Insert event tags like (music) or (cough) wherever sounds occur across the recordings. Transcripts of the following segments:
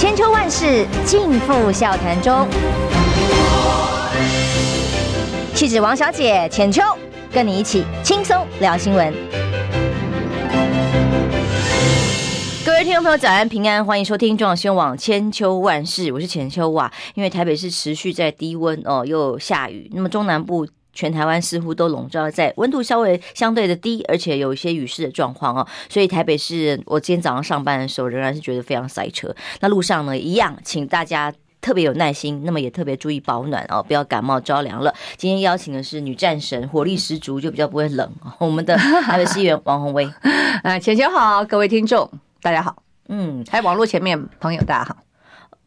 千秋万世尽付笑谈中。气质王小姐浅秋，跟你一起轻松聊新闻。各位听众朋友，早安平安，欢迎收听中广新闻网千秋万世，我是浅秋哇。因为台北市持续在低温哦，又下雨，那么中南部。全台湾似乎都笼罩在温度稍微相对的低，而且有一些雨势的状况哦，所以台北市我今天早上上班的时候仍然是觉得非常塞车。那路上呢，一样，请大家特别有耐心，那么也特别注意保暖哦，不要感冒着凉了。今天邀请的是女战神，火力十足，就比较不会冷。我们的台北市议员王宏威，(laughs) 啊，浅秋好，各位听众大家好，嗯，还有网络前面朋友大家好。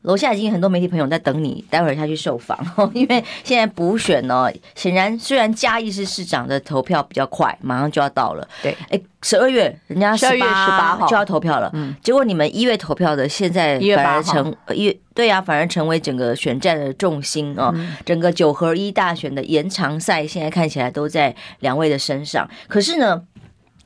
楼下已经很多媒体朋友在等你，待会儿下去受访。(laughs) 因为现在补选呢，显然虽然嘉义市市长的投票比较快，马上就要到了。对，哎，十二月人家十二月十八号就要投票了。嗯，结果你们一月投票的，现在反而成一月对呀、啊，反而成为整个选战的重心哦。嗯、整个九合一大选的延长赛，现在看起来都在两位的身上。可是呢，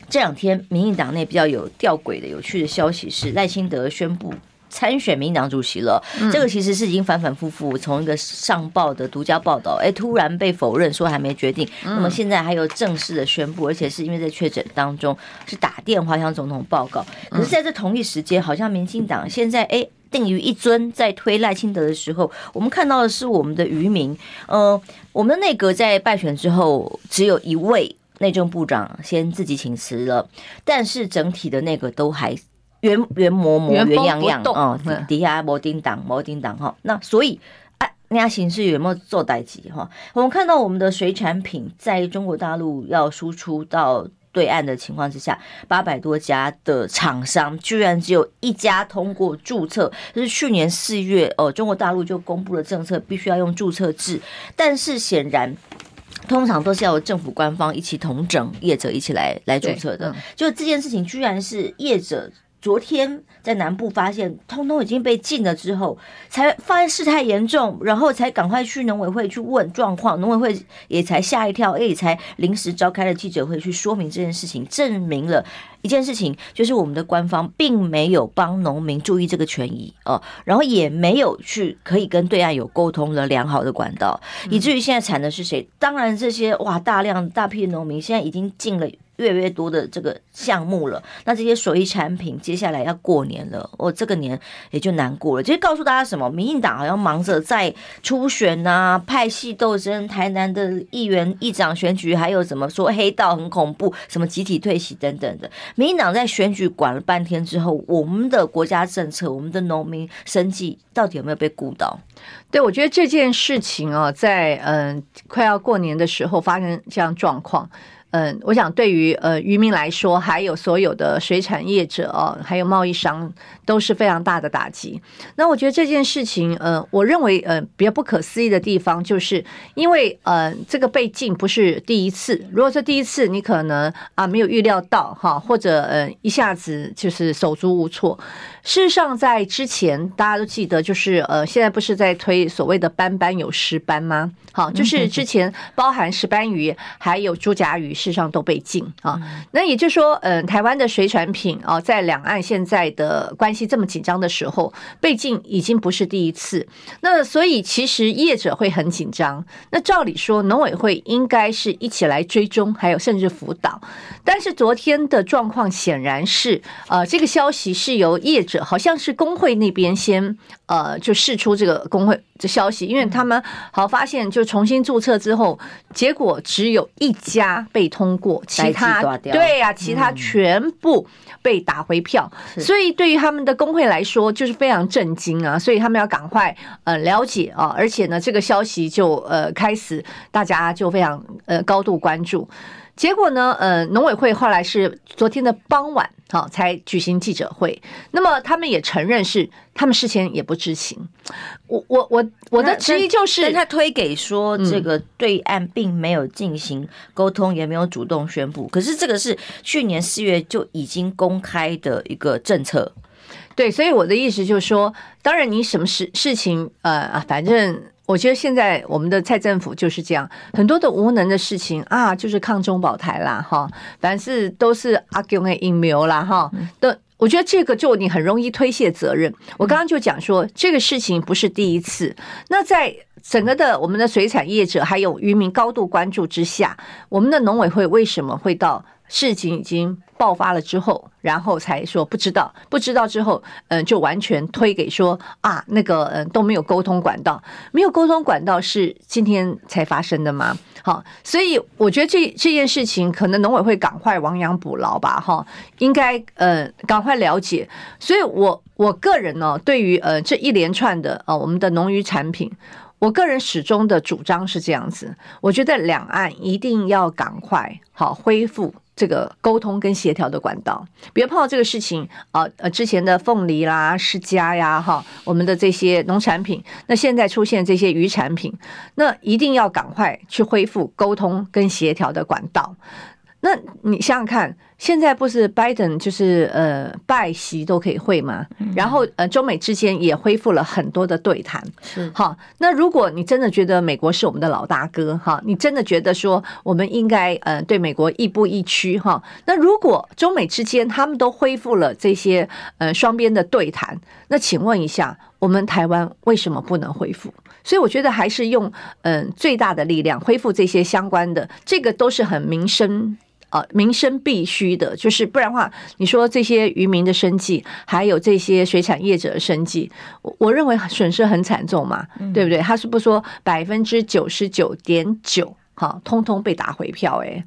这两天民进党内比较有吊诡的、有趣的消息是赖清德宣布。参选民进党主席了，这个其实是已经反反复复从一个上报的独家报道，哎，突然被否认说还没决定，那么现在还有正式的宣布，而且是因为在确诊当中是打电话向总统报告。可是在这同一时间，好像民进党现在哎定于一尊，在推赖清德的时候，我们看到的是我们的渔民，呃，我们的内阁在败选之后只有一位内政部长先自己请辞了，但是整体的内阁都还。原原模模原样样哦，底下摩叮当摩叮当哈，那所以啊，人家形势有没有做代级哈？我们看到我们的水产品在中国大陆要输出到对岸的情况之下，八百多家的厂商居然只有一家通过注册，就是去年四月哦，中国大陆就公布了政策，必须要用注册制，但是显然通常都是要政府官方一起统整业者一起来来注册的，就这件事情居然是业者。昨天在南部发现，通通已经被禁了之后，才发现事态严重，然后才赶快去农委会去问状况，农委会也才吓一跳，也才临时召开了记者会去说明这件事情，证明了一件事情，就是我们的官方并没有帮农民注意这个权益哦，然后也没有去可以跟对岸有沟通的良好的管道，以至于现在惨的是谁？当然这些哇，大量大批的农民现在已经进了。越来越多的这个项目了，那这些水产品接下来要过年了，哦，这个年也就难过了。其实告诉大家什么，民进党好像忙着在初选啊、派系斗争、台南的议员议长选举，还有怎么说黑道很恐怖，什么集体退席等等的。民进党在选举管了半天之后，我们的国家政策、我们的农民生计到底有没有被顾到？对，我觉得这件事情啊，在嗯快要过年的时候发生这样状况。嗯，我想对于呃渔民来说，还有所有的水产业者哦，还有贸易商，都是非常大的打击。那我觉得这件事情，呃，我认为呃比较不可思议的地方，就是因为呃这个被禁不是第一次。如果说第一次，你可能啊没有预料到哈，或者呃一下子就是手足无措。事实上，在之前大家都记得，就是呃现在不是在推所谓的班班有石斑吗？好，就是之前包含石斑鱼还有猪甲鱼。事实上都被禁啊，那也就是说，嗯，台湾的水产品啊，在两岸现在的关系这么紧张的时候，被禁已经不是第一次。那所以其实业者会很紧张。那照理说，农委会应该是一起来追踪，还有甚至辅导。但是昨天的状况显然是，呃，这个消息是由业者，好像是工会那边先，呃，就试出这个工会的消息，因为他们好发现，就重新注册之后，结果只有一家被。通过其他对呀、啊，其他全部被打回票，嗯、所以对于他们的工会来说就是非常震惊啊，所以他们要赶快呃了解啊，而且呢，这个消息就呃开始大家就非常呃高度关注。结果呢，呃，农委会后来是昨天的傍晚，好才举行记者会。那么他们也承认是他们事前也不知情。我我我我的质疑就是，他推给说这个对岸并没有进行沟通，也没有主动宣布。可是这个是去年四月就已经公开的一个政策。对，所以我的意思就是说，当然你什么事事情，呃啊，反正。我觉得现在我们的蔡政府就是这样，很多的无能的事情啊，就是抗中保台啦，哈，凡是都是阿 Q 的阴谋啦，哈，都我觉得这个就你很容易推卸责任。我刚刚就讲说，这个事情不是第一次。那在整个的我们的水产业者还有渔民高度关注之下，我们的农委会为什么会到事情已经爆发了之后，然后才说不知道，不知道之后，嗯，就完全推给说啊，那个嗯都没有沟通管道，没有沟通管道是今天才发生的吗？好，所以我觉得这这件事情可能农委会赶快亡羊补牢吧，哈，应该呃赶快了解。所以我我个人呢，对于呃这一连串的呃我们的农渔产品，我个人始终的主张是这样子，我觉得两岸一定要赶快好恢复。这个沟通跟协调的管道，别碰到这个事情啊，呃，之前的凤梨啦、释迦呀，哈，我们的这些农产品，那现在出现这些鱼产品，那一定要赶快去恢复沟通跟协调的管道。那你想想看。现在不是拜登就是呃拜习都可以会吗？然后呃中美之间也恢复了很多的对谈。是好，那如果你真的觉得美国是我们的老大哥哈，你真的觉得说我们应该呃对美国亦步亦趋哈，那如果中美之间他们都恢复了这些呃双边的对谈，那请问一下，我们台湾为什么不能恢复？所以我觉得还是用嗯、呃、最大的力量恢复这些相关的，这个都是很民生。呃，民生必须的，就是不然的话，你说这些渔民的生计，还有这些水产业者的生计，我我认为损失很惨重嘛，嗯、对不对？他是不是说百分之九十九点九，哈，通通被打回票、欸？哎，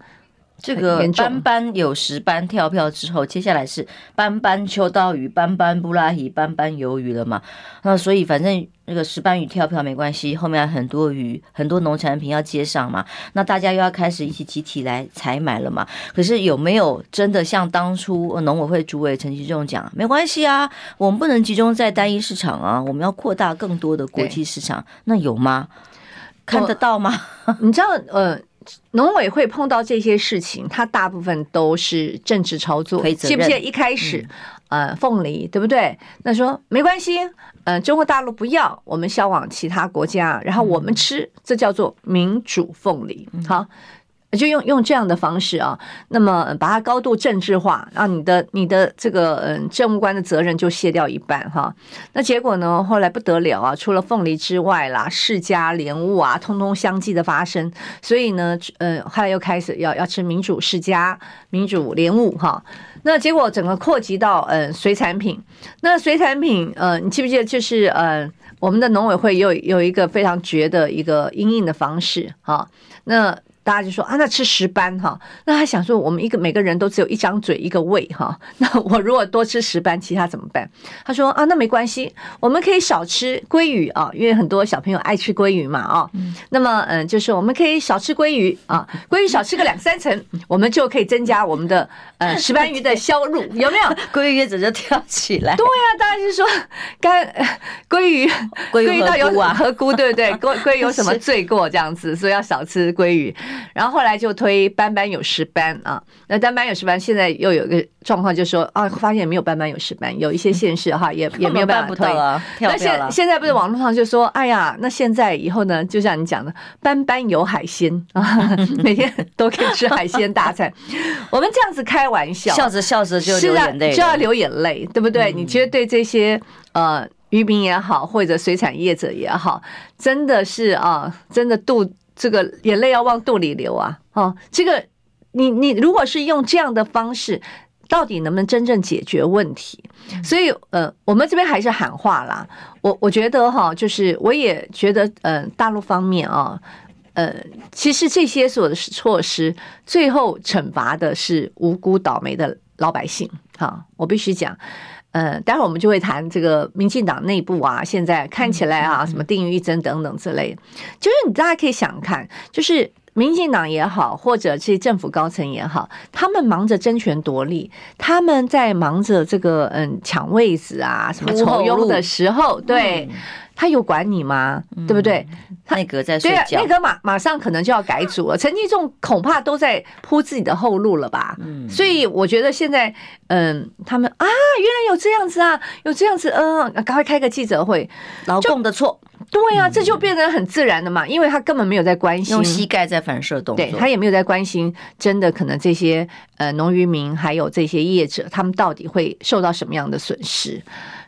这个斑斑有石斑跳票之后，接下来是斑斑秋刀鱼、斑斑布拉鱼、斑斑鱿鱼了嘛？那所以反正。那个石斑鱼跳票没关系，后面很多鱼，很多农产品要接上嘛，那大家又要开始一起集体来采买了嘛。可是有没有真的像当初农委会主委陈其仲讲，没关系啊，我们不能集中在单一市场啊，我们要扩大更多的国际市场，那有吗？看得到吗？(laughs) 你知道，呃，农委会碰到这些事情，它大部分都是政治操作，记不记得一开始？嗯呃，凤梨对不对？那说没关系，呃，中国大陆不要，我们销往其他国家，然后我们吃，这叫做民主凤梨。好。就用用这样的方式啊，那么把它高度政治化，让你的你的这个嗯政务官的责任就卸掉一半哈。那结果呢，后来不得了啊，除了凤梨之外啦，释迦莲雾啊，通通相继的发生。所以呢，呃，后来又开始要要吃民主释迦、民主莲雾哈。那结果整个扩及到嗯水产品，那水产品呃，你记不记得就是呃我们的农委会有有一个非常绝的一个因应的方式哈，那。大家就说啊，那吃石斑哈，那他想说，我们一个每个人都只有一张嘴一个胃哈，(laughs) 那我如果多吃石斑，其他怎么办？他说啊，那没关系，我们可以少吃鲑鱼啊，因为很多小朋友爱吃鲑鱼嘛啊。那么嗯，就是我们可以少吃鲑鱼啊，鲑鱼少吃个两三层，我们就可以增加我们的呃 (laughs) 石斑鱼的销路，有没有？(laughs) 鲑鱼业者就跳起来。对呀、啊，大家就说干鲑鱼，鲑鱼到有何辜？对不对？鲑鲑鱼有什么罪过？这样子，所以要少吃鲑鱼。然后后来就推班班有石斑啊，那班班有石斑，现在又有一个状况，就是说啊，发现没有班班有石斑，有一些 (laughs) 县市哈也也没有办法推了。那现现在不是网络上就说，哎呀，那现在以后呢，就像你讲的，班班有海鲜啊，(laughs) 每天都可以吃海鲜大餐。(laughs) 我们这样子开玩笑，笑着笑着就流眼泪，就要流眼泪，对不对？你觉得对这些呃渔民也好，或者水产业者也好，真的是啊，真的肚。这个眼泪要往肚里流啊！哦，这个你你如果是用这样的方式，到底能不能真正解决问题？所以呃，我们这边还是喊话啦。我我觉得哈，就是我也觉得呃，大陆方面啊，呃，其实这些所有的措施，最后惩罚的是无辜倒霉的老百姓。哈，我必须讲。呃，待会儿我们就会谈这个民进党内部啊，现在看起来啊，什么定于一针等等之类的，就是你大家可以想看，就是民进党也好，或者这些政府高层也好，他们忙着争权夺利，他们在忙着这个嗯抢位子啊，什么酬庸的时候，对。嗯他有管你吗？对不对？内阁在睡觉，内阁马马上可能就要改组了。陈吉仲恐怕都在铺自己的后路了吧？嗯，所以我觉得现在，嗯，他们啊，原来有这样子啊，有这样子，嗯，赶快开个记者会，劳动的错，对、啊，这就变得很自然的嘛，因为他根本没有在关心用膝盖在反射动作，对他也没有在关心真的可能这些呃农渔民还有这些业者他们到底会受到什么样的损失，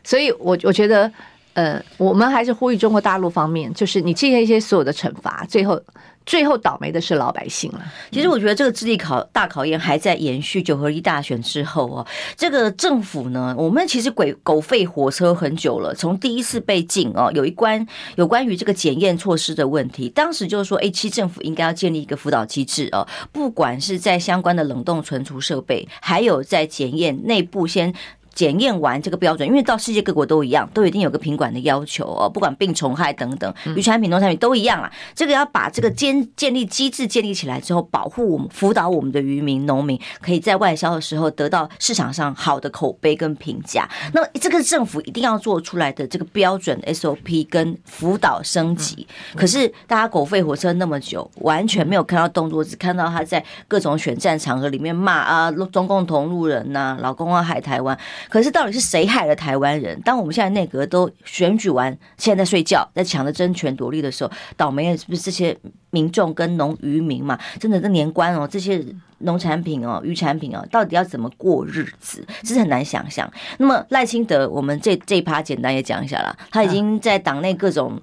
所以我我觉得呃我们还是呼吁中国大陆方面，就是你这些一些所有的惩罚，最后。最后倒霉的是老百姓了。其实我觉得这个智力考大考验还在延续九合一大选之后哦。这个政府呢，我们其实鬼狗吠火车很久了。从第一次被禁哦，有一关有关于这个检验措施的问题，当时就是说，哎，其实政府应该要建立一个辅导机制哦，不管是在相关的冷冻存储设备，还有在检验内部先。检验完这个标准，因为到世界各国都一样，都一定有个品管的要求哦，不管病虫害等等，渔产品、农产品都一样啊。这个要把这个建建立机制建立起来之后，保护我们、辅导我们的渔民、农民，可以在外销的时候得到市场上好的口碑跟评价。那么这个政府一定要做出来的这个标准 SOP 跟辅导升级。可是大家狗吠火车那么久，完全没有看到动作，只看到他在各种选战场合里面骂啊，中共同路人呐、啊，老公啊，海台湾。可是到底是谁害了台湾人？当我们现在内阁都选举完，现在在睡觉，在抢着争权夺利的时候，倒霉的是不是这些民众跟农渔民嘛？真的，这年关哦，这些农产品哦、渔产品哦，到底要怎么过日子？这是很难想象。那么赖清德，我们这这一趴简单也讲一下啦，他已经在党内各种。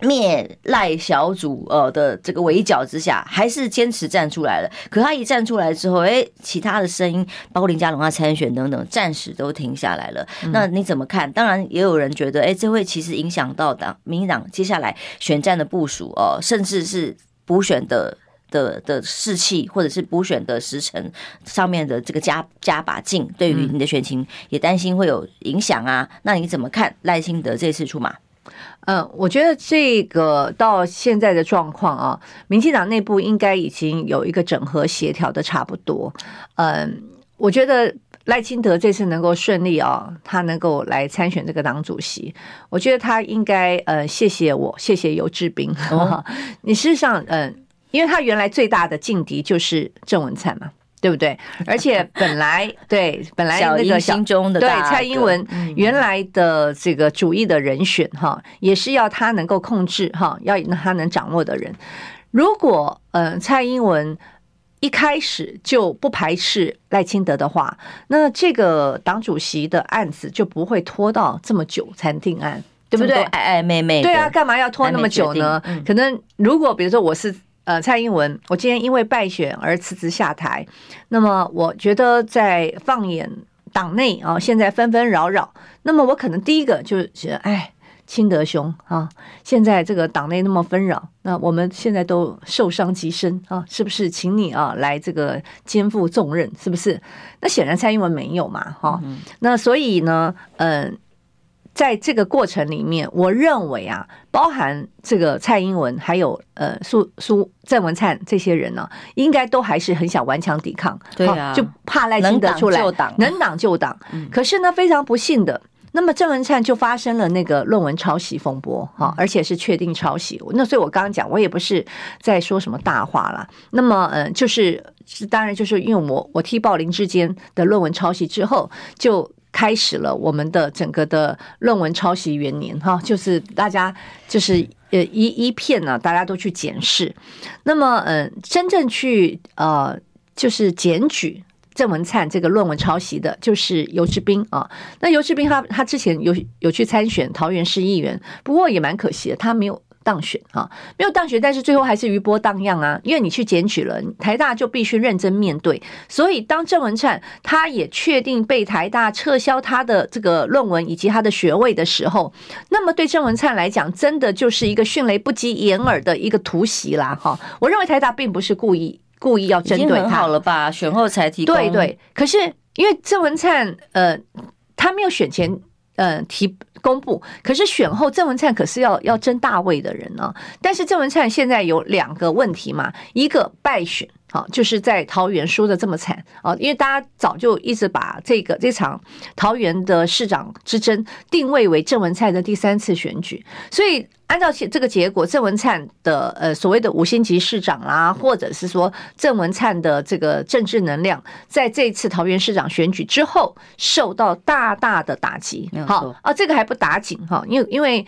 灭赖小组呃的这个围剿之下，还是坚持站出来了。可他一站出来之后，哎，其他的声音，包括林佳龙啊参选等等，暂时都停下来了。那你怎么看？当然，也有人觉得，哎，这会其实影响到党民进党接下来选战的部署哦，甚至是补选的的的士气，或者是补选的时程上面的这个加加把劲，对于你的选情也担心会有影响啊。那你怎么看赖清德这次出马？嗯，我觉得这个到现在的状况啊，民进党内部应该已经有一个整合协调的差不多。嗯，我觉得赖清德这次能够顺利啊，他能够来参选这个党主席，我觉得他应该呃谢谢我，谢谢尤志斌。哦、(laughs) 你事实上嗯，因为他原来最大的劲敌就是郑文灿嘛。对不对？而且 (laughs) 本来对本来那个心中的对蔡英文原来的这个主义的人选哈，也是要他能够控制哈，要他能掌握的人。如果呃蔡英文一开始就不排斥赖清德的话，那这个党主席的案子就不会拖到这么久才定案，对不对？暧暧昧昧，对啊，干嘛要拖那么久呢？可能如果比如说我是。呃，蔡英文，我今天因为败选而辞职下台。那么，我觉得在放眼党内啊，现在纷纷扰扰。那么，我可能第一个就是觉得，哎，清德兄啊，现在这个党内那么纷扰，那我们现在都受伤极深啊，是不是？请你啊来这个肩负重任，是不是？那显然蔡英文没有嘛，哈。那所以呢，嗯。在这个过程里面，我认为啊，包含这个蔡英文，还有呃苏苏郑文灿这些人呢、啊，应该都还是很想顽强抵抗，对啊，就怕赖清德出来，能挡就挡。可是呢，非常不幸的，那么郑文灿就发生了那个论文抄袭风波，哈，而且是确定抄袭。那所以我刚刚讲，我也不是在说什么大话啦。那么，嗯，就是当然就是因为我我替爆林智坚的论文抄袭之后，就。开始了我们的整个的论文抄袭元年哈，就是大家就是呃一一片呢，大家都去检视。那么嗯，真正去呃就是检举郑文灿这个论文抄袭的，就是游志斌啊。那游志斌他他之前有有去参选桃园市议员，不过也蛮可惜的，他没有。当选啊，没有当选，但是最后还是余波荡漾啊，因为你去检举了，台大就必须认真面对。所以当郑文灿他也确定被台大撤销他的这个论文以及他的学位的时候，那么对郑文灿来讲，真的就是一个迅雷不及掩耳的一个突袭啦！哈，我认为台大并不是故意故意要针对他，好了吧？选后才提供，对对。可是因为郑文灿呃，他没有选前呃提。公布，可是选后郑文灿可是要要争大位的人呢。但是郑文灿现在有两个问题嘛，一个败选，好，就是在桃园输的这么惨啊，因为大家早就一直把这个这场桃园的市长之争定位为郑文灿的第三次选举，所以。按照这个结果，郑文灿的呃所谓的五星级市长啦，或者是说郑文灿的这个政治能量，在这次桃园市长选举之后受到大大的打击。好啊，这个还不打紧哈，因为因为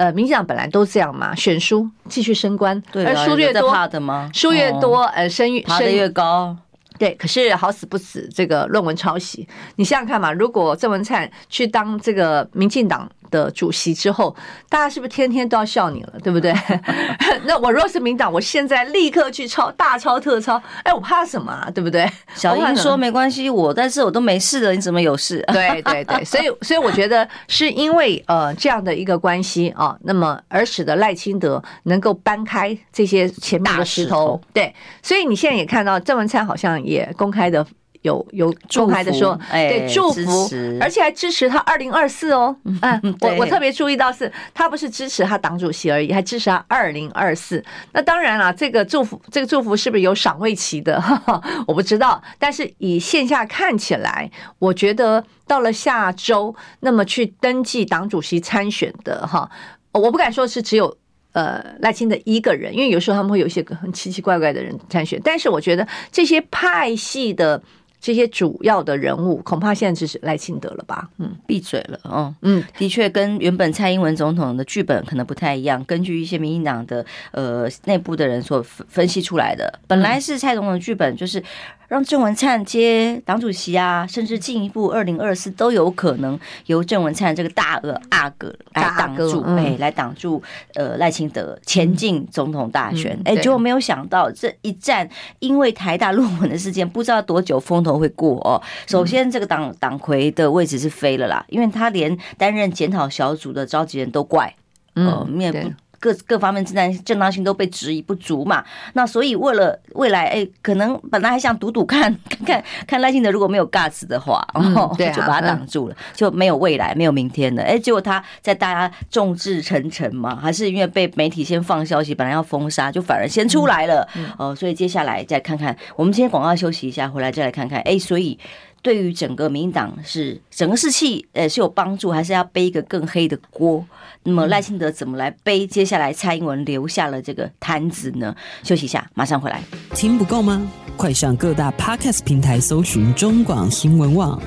呃，民进党本来都这样嘛，选书继续升官，对，而书越多，怕的吗？输越多，呃，升越爬得越高。对，可是好死不死，这个论文抄袭，你想想看嘛，如果郑文灿去当这个民进党的主席之后，大家是不是天天都要笑你了，对不对？(laughs) 那我若是民党，我现在立刻去抄大抄特抄，哎，我怕什么啊？对不对？小英说没关系，我但是我都没事的，你怎么有事？对 (laughs) 对对，所以所以我觉得是因为呃这样的一个关系啊，那么而使得赖清德能够搬开这些前面的石头。对，所以你现在也看到郑文灿好像也公开的。有有公开的说，对祝福，而且还支持他二零二四哦。(laughs) 嗯，我我特别注意到是，他不是支持他党主席而已，还支持他二零二四。那当然了，这个祝福，这个祝福是不是有赏味期的？(laughs) 我不知道。但是以线下看起来，我觉得到了下周，那么去登记党主席参选的哈，我不敢说是只有呃赖清德一个人，因为有时候他们会有一些很奇奇怪怪的人参选。但是我觉得这些派系的。这些主要的人物恐怕现在只是赖清德了吧？嗯，闭嘴了。嗯嗯，的确跟原本蔡英文总统的剧本可能不太一样。根据一些民进党的呃内部的人所分析出来的，本来是蔡总统的剧本就是。让郑文灿接党主席啊，甚至进一步二零二四都有可能由郑文灿这个大额阿哥来挡住，哎，来挡住呃赖清德前进总统大选。哎，结果没有想到这一战，因为台大论文的事件，不知道多久风头会过哦。首先，这个党党魁的位置是飞了啦，因为他连担任检讨小组的召集人都怪，呃，面不。各各方面正当正当性都被质疑不足嘛，那所以为了未来，哎，可能本来还想赌赌看看看看赖清德如果没有 guts 的话，然后就把他挡住了，就没有未来，没有明天了。哎，结果他在大家众志成城嘛，还是因为被媒体先放消息，本来要封杀，就反而先出来了。哦，所以接下来再看看，我们今天广告休息一下，回来再来看看。哎，所以。对于整个民进党是整个士气，呃，是有帮助，还是要背一个更黑的锅？那么赖清德怎么来背接下来蔡英文留下了这个摊子呢？休息一下，马上回来。听不够吗？快上各大 Podcast 平台搜寻中广新闻网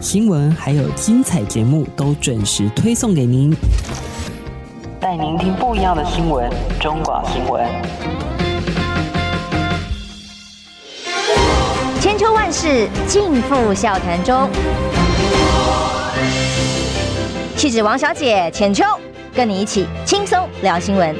新闻，还有精彩节目都准时推送给您，带您听不一样的新闻。中广新闻。千秋万世尽付笑谈中。气质王小姐浅秋，跟你一起轻松聊新闻。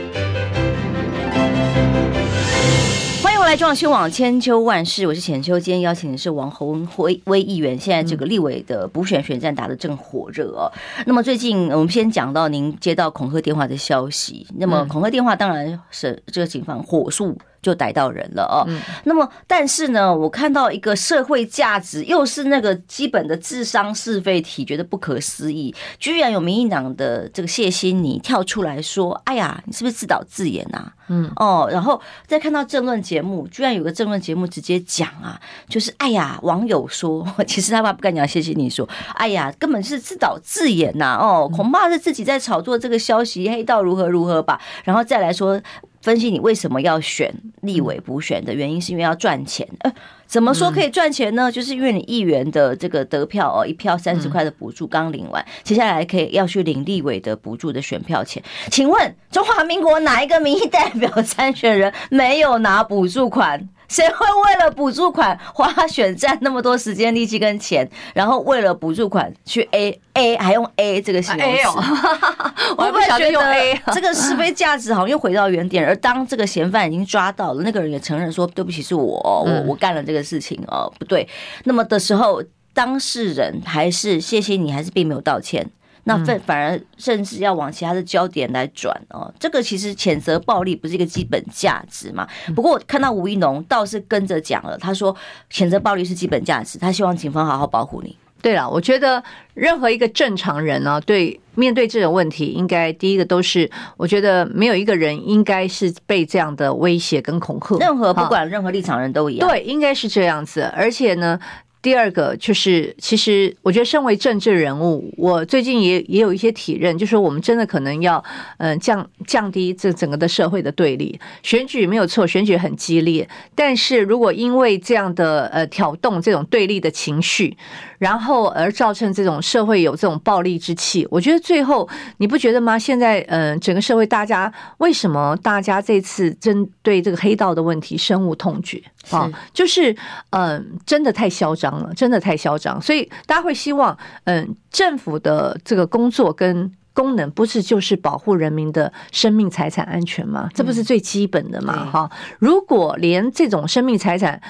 欢迎回来，中央新闻网千秋万世，我是浅秋。今天邀请的是王宏辉威议员。现在这个立委的补选选战打得正火热哦。那么最近我们先讲到您接到恐吓电话的消息。那么恐吓电话当然是这个警方火速。就逮到人了哦。那么，但是呢，我看到一个社会价值，又是那个基本的智商是非题，觉得不可思议，居然有民进党的这个谢欣妮跳出来说：“哎呀，你是不是自导自演啊？”嗯哦，然后再看到政论节目，居然有个政论节目直接讲啊，就是哎呀，网友说，(laughs) 其实他爸不敢讲谢谢你说：“哎呀，根本是自导自演呐！哦，恐怕是自己在炒作这个消息，黑道如何如何吧。”然后再来说。分析你为什么要选立委补选的原因，是因为要赚钱。呃，怎么说可以赚钱呢？就是因为你议员的这个得票哦，一票三十块的补助刚领完，接下来可以要去领立委的补助的选票钱。请问中华民国哪一个民意代表参选人没有拿补助款？谁会为了补助款花选战那么多时间、力气跟钱，然后为了补助款去 A A 还用 A 这个形容词？(laughs) 我还不晓得用 A (laughs) 这个是非价值好像又回到原点。而当这个嫌犯已经抓到了，那个人也承认说：“对不起，是我，我我干了这个事情哦，不对。”那么的时候，当事人还是谢谢你，还是并没有道歉。那反反而甚至要往其他的焦点来转哦，这个其实谴责暴力不是一个基本价值嘛？不过我看到吴一农倒是跟着讲了，他说谴责暴力是基本价值，他希望警方好好保护你。对了，我觉得任何一个正常人呢，对面对这种问题，应该第一个都是，我觉得没有一个人应该是被这样的威胁跟恐吓，任何不管任何立场人都一样，对，应该是这样子，而且呢。第二个就是，其实我觉得，身为政治人物，我最近也也有一些体认，就是说我们真的可能要，嗯，降降低这整个的社会的对立。选举没有错，选举很激烈，但是如果因为这样的呃挑动这种对立的情绪，然后而造成这种社会有这种暴力之气，我觉得最后你不觉得吗？现在嗯，整个社会大家为什么大家这次针对这个黑道的问题深恶痛绝？啊，就是嗯，真的太嚣张了，真的太嚣张，所以大家会希望，嗯，政府的这个工作跟功能不是就是保护人民的生命财产安全吗？这不是最基本的吗？哈，如果连这种生命财产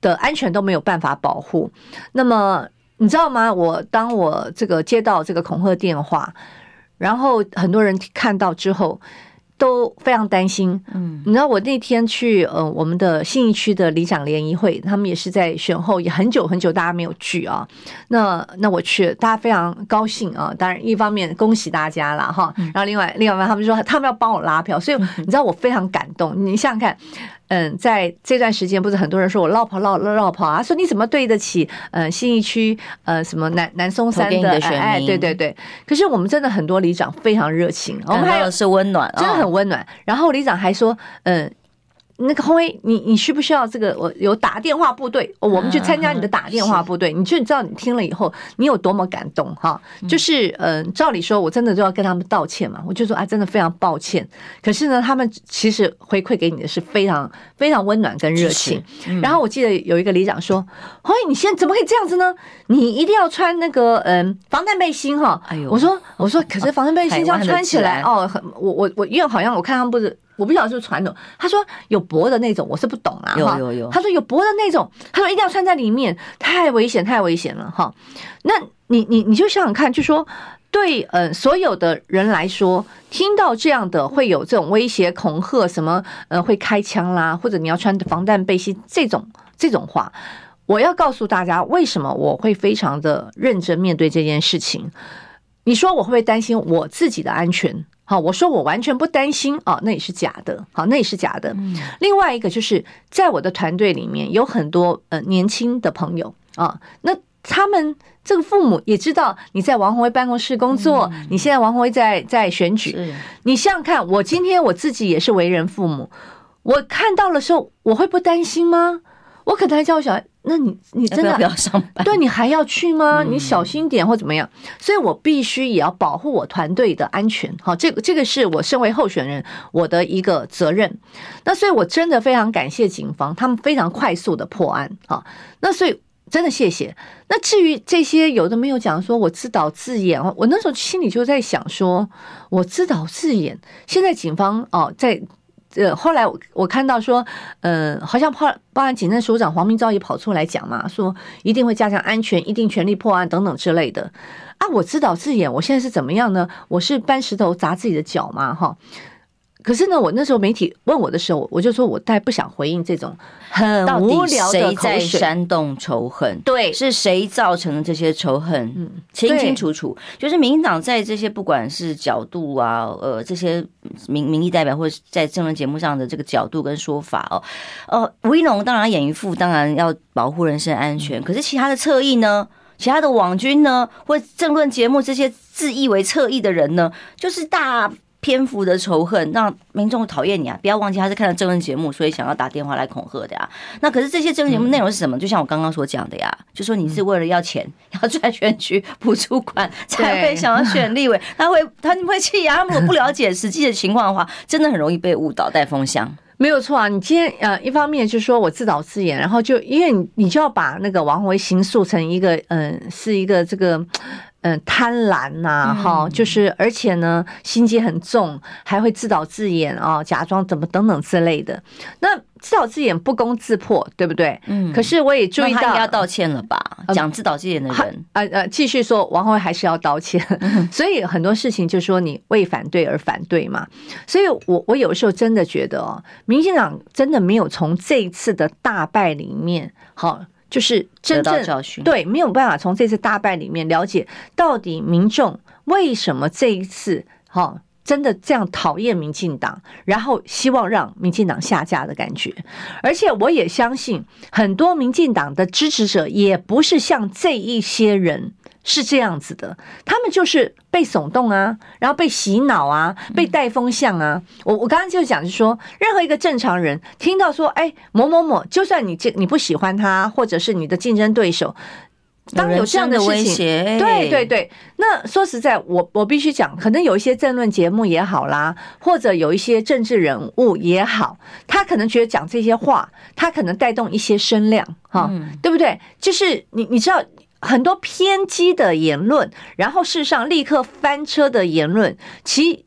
的安全都没有办法保护，那么你知道吗？我当我这个接到这个恐吓电话，然后很多人看到之后。都非常担心，嗯，你知道我那天去呃我们的信义区的里长联谊会，他们也是在选后也很久很久大家没有聚啊，那那我去，大家非常高兴啊，当然一方面恭喜大家了哈，然后另外另外他们说他们要帮我拉票，所以你知道我非常感动，你想想看。嗯，在这段时间，不是很多人说我落跑落落跑啊？说你怎么对得起呃信义区呃什么南南松山的，的选民？哎，对对对。可是我们真的很多里长非常热情，我们还有是温暖，真的很温暖。然后里长还说，嗯。那个红威，你你需不需要这个？我有打电话部队，我们去参加你的打电话部队，你就知道你听了以后你有多么感动哈。就是嗯，照理说我真的就要跟他们道歉嘛，我就说啊，真的非常抱歉。可是呢，他们其实回馈给你的是非常非常温暖跟热情。然后我记得有一个里长说：“红威，你现在怎么可以这样子呢？你一定要穿那个嗯防弹背心哈。”哎呦，我说我说，可是防弹背心这样穿起来哦，很我我我因为好像我看他们不是。我不晓得是不是传统，他说有薄的那种，我是不懂啊。有有有，他说有薄的那种，他说一定要穿在里面，太危险，太危险了哈。那你你你就想想看，就说对呃所有的人来说，听到这样的会有这种威胁、恐吓，什么呃会开枪啦，或者你要穿防弹背心这种这种话，我要告诉大家，为什么我会非常的认真面对这件事情。你说我会不会担心我自己的安全？好，我说我完全不担心啊，那也是假的。好，那也是假的。另外一个就是在我的团队里面有很多呃年轻的朋友啊，那他们这个父母也知道你在王宏威办公室工作，你现在王宏威在在选举，你想想看，我今天我自己也是为人父母，我看到了时候我会不担心吗？我可能还叫我小孩，那你你真的要不要上班？(laughs) 对，你还要去吗？你小心点或怎么样？所以我必须也要保护我团队的安全。好，这个这个是我身为候选人我的一个责任。那所以我真的非常感谢警方，他们非常快速的破案。好，那所以真的谢谢。那至于这些有的没有讲说我自导自演，我那时候心里就在想说，我自导自演。现在警方哦在。呃，后来我我看到说，呃，好像报报案警政署长黄明昭也跑出来讲嘛，说一定会加强安全，一定全力破案等等之类的。啊，我自导自演，我现在是怎么样呢？我是搬石头砸自己的脚嘛？哈。可是呢，我那时候媒体问我的时候，我就说我太不想回应这种很无聊的口水。谁在煽动仇恨？对，是谁造成的这些仇恨？嗯，清清楚楚。就是民进党在这些不管是角度啊，呃，这些民民意代表或者在政论节目上的这个角度跟说法哦，呃，吴一农当然演一副当然要保护人身安全，可是其他的侧翼呢？其他的网军呢？或政论节目这些自以为侧翼的人呢？就是大。篇幅的仇恨让民众讨厌你啊！不要忘记他是看了政论节目，所以想要打电话来恐吓的呀。那可是这些政论节目内容是什么？就像我刚刚所讲的呀，就说你是为了要钱，要赚选举补助款才会想要选立委，(laughs) 他会他会气啊！他如果不了解实际的情况的话，真的很容易被误导带风向。没有错啊！你今天呃，一方面就是说我自导自演，然后就因为你你就要把那个王鸿薇形塑成一个嗯，是一个这个。嗯，贪婪呐，哈，就是而且呢，心机很重，还会自导自演啊，假装怎么等等之类的。那自导自演不攻自破，对不对？嗯。可是我也注意到，他应该要道歉了吧？讲自导自演的人，呃呃，继续说，王鸿薇还是要道歉。(laughs) 所以很多事情就说你为反对而反对嘛。所以我我有时候真的觉得哦，民进党真的没有从这一次的大败里面好。就是真正对，没有办法从这次大败里面了解到底民众为什么这一次哈真的这样讨厌民进党，然后希望让民进党下架的感觉。而且我也相信，很多民进党的支持者也不是像这一些人是这样子的，他们就是被耸动啊，然后被洗脑啊，被带风向啊。我我刚刚就讲，就是说，任何一个正常人听到说，哎，某某某，就算你这你不喜欢他，或者是你的竞争对手。当有这样的威胁，对对对，那说实在，我我必须讲，可能有一些政论节目也好啦，或者有一些政治人物也好，他可能觉得讲这些话，他可能带动一些声量，哈，对不对？就是你你知道很多偏激的言论，然后事实上立刻翻车的言论，其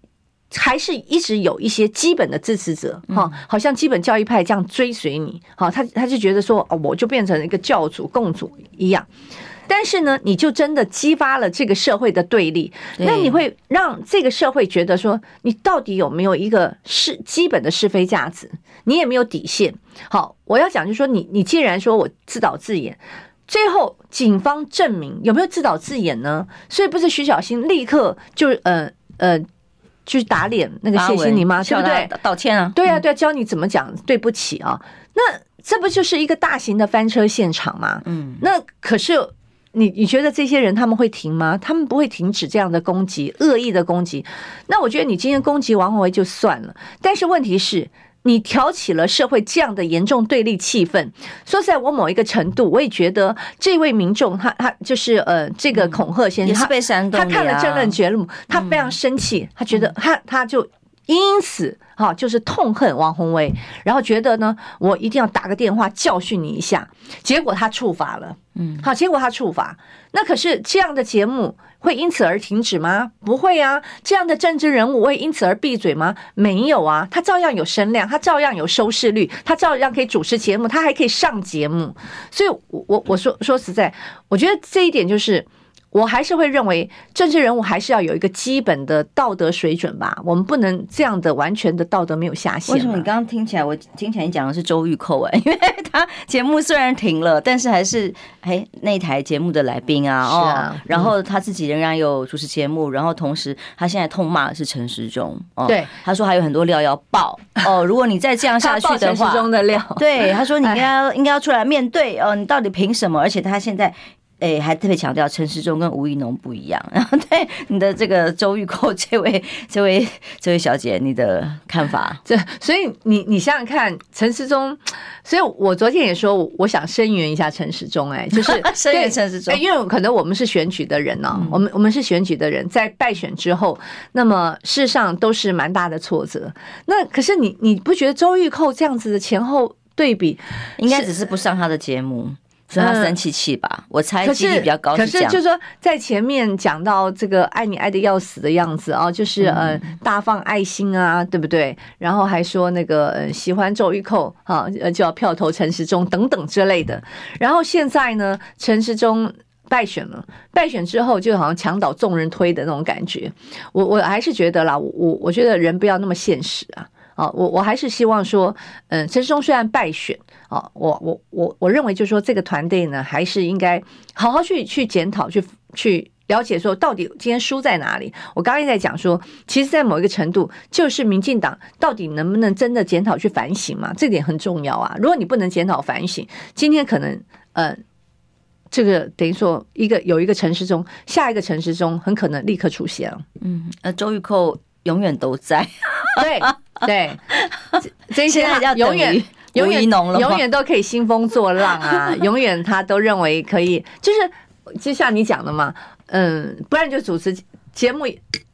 还是一直有一些基本的支持者，哈，好像基本教义派这样追随你，哈，他他就觉得说，哦，我就变成一个教主共主一样。但是呢，你就真的激发了这个社会的对立，那你会让这个社会觉得说，你到底有没有一个是基本的是非价值？你也没有底线。好，我要讲就是说，你你既然说我自导自演，最后警方证明有没有自导自演呢？所以不是徐小新立刻就呃呃去打脸那个谢欣妮吗？对不对？道歉啊？对啊，对啊，教你怎么讲对不起啊？那这不就是一个大型的翻车现场吗？嗯，那可是。你你觉得这些人他们会停吗？他们不会停止这样的攻击，恶意的攻击。那我觉得你今天攻击王鸿薇就算了，但是问题是，你挑起了社会这样的严重对立气氛。说实在，我某一个程度，我也觉得这位民众他他就是呃，这个恐吓先生，他被煽动，他看了政论节目，他非常生气，他觉得他他就因此。好，就是痛恨王宏威，然后觉得呢，我一定要打个电话教训你一下。结果他触法了，嗯，好，结果他触法。那可是这样的节目会因此而停止吗？不会啊。这样的政治人物会因此而闭嘴吗？没有啊，他照样有声量，他照样有收视率，他照样可以主持节目，他还可以上节目。所以，我我我说说实在，我觉得这一点就是。我还是会认为，政治人物还是要有一个基本的道德水准吧。我们不能这样的完全的道德没有下限。为什么你刚刚听起来，我听起来你讲的是周玉蔻哎？(laughs) 因为他节目虽然停了，但是还是哎那台节目的来宾啊哦，然后他自己仍然有主持节目，然后同时他现在痛骂的是陈时中哦，对，他说还有很多料要爆 (laughs) 哦。如果你再这样下去的话，陈时中的料，对，他说你应该应该要出来面对哦，你到底凭什么？而且他现在。哎，还特别强调陈时中跟吴怡农不一样。(laughs) 然后对你的这个周玉蔻这位、这位、这位小姐，你的看法？这所以你你想想看，陈时中。所以我昨天也说，我想声援一下陈时中。哎，就是 (laughs) 声援陈时中，因为可能我们是选举的人呢、哦，我们我们是选举的人，在败选之后，那么事实上都是蛮大的挫折。那可是你你不觉得周玉蔻这样子的前后对比，应该只是不上他的节目？所以他三七七吧，嗯、我猜几率比较高。可是，可是就是说，在前面讲到这个爱你爱的要死的样子啊，就是呃大放爱心啊，对不对？然后还说那个喜欢周玉蔻啊，呃就要票投陈时中等等之类的。然后现在呢，陈时中败选了，败选之后就好像墙倒众人推的那种感觉。我我还是觉得啦，我我觉得人不要那么现实啊。啊，我我还是希望说，嗯，陈时中虽然败选。啊，我我我我认为就是说，这个团队呢，还是应该好好去去检讨，去去了解说，到底今天输在哪里。我刚刚在讲说，其实，在某一个程度，就是民进党到底能不能真的检讨去反省嘛？这点很重要啊。如果你不能检讨反省，今天可能嗯，这个等于说一个有一个陈时中，下一个陈时中很可能立刻出现了。嗯，呃，周玉蔻永远都在，(laughs) 对对，这些永远。永远永远都可以兴风作浪啊！(laughs) 永远他都认为可以，就是就像你讲的嘛，嗯，不然就主持节目。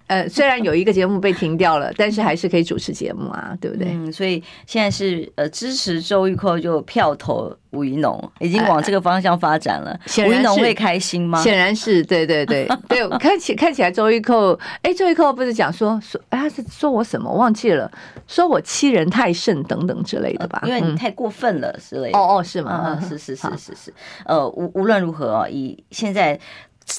呃，虽然有一个节目被停掉了，但是还是可以主持节目啊，对不对？嗯，所以现在是呃支持周玉蔻就票投吴怡农，已经往这个方向发展了。吴怡农会开心吗？显然是，对对对 (laughs) 对，看起看起来周玉蔻，哎，周玉蔻不是讲说说，哎，他是说我什么？忘记了，说我欺人太甚等等之类的吧？因为你太过分了之类的。哦哦，是吗？是是是是是，呃，无无论如何啊，以现在。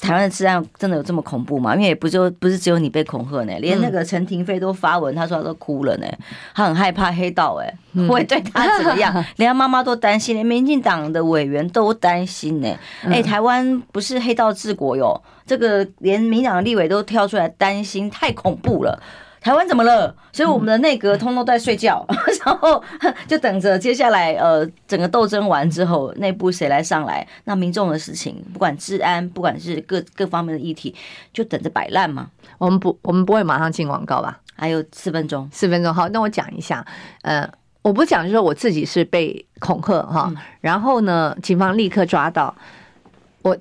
台湾的治安真的有这么恐怖吗？因为也不就不是只有你被恐吓呢，连那个陈廷飞都发文，他说他都哭了呢，他很害怕黑道哎会对他怎么样，(laughs) 连他妈妈都担心，连民进党的委员都担心呢。哎，台湾不是黑道治国哟，这个连民党的立委都跳出来担心，太恐怖了。台湾怎么了？所以我们的内阁通通都在睡觉，嗯、(laughs) 然后就等着接下来呃整个斗争完之后，内部谁来上来？那民众的事情，不管治安，不管是各各方面的议题，就等着摆烂嘛。我们不，我们不会马上进广告吧？还有四分钟，四分钟。好，那我讲一下，呃，我不讲，就是我自己是被恐吓哈，嗯、然后呢，警方立刻抓到我，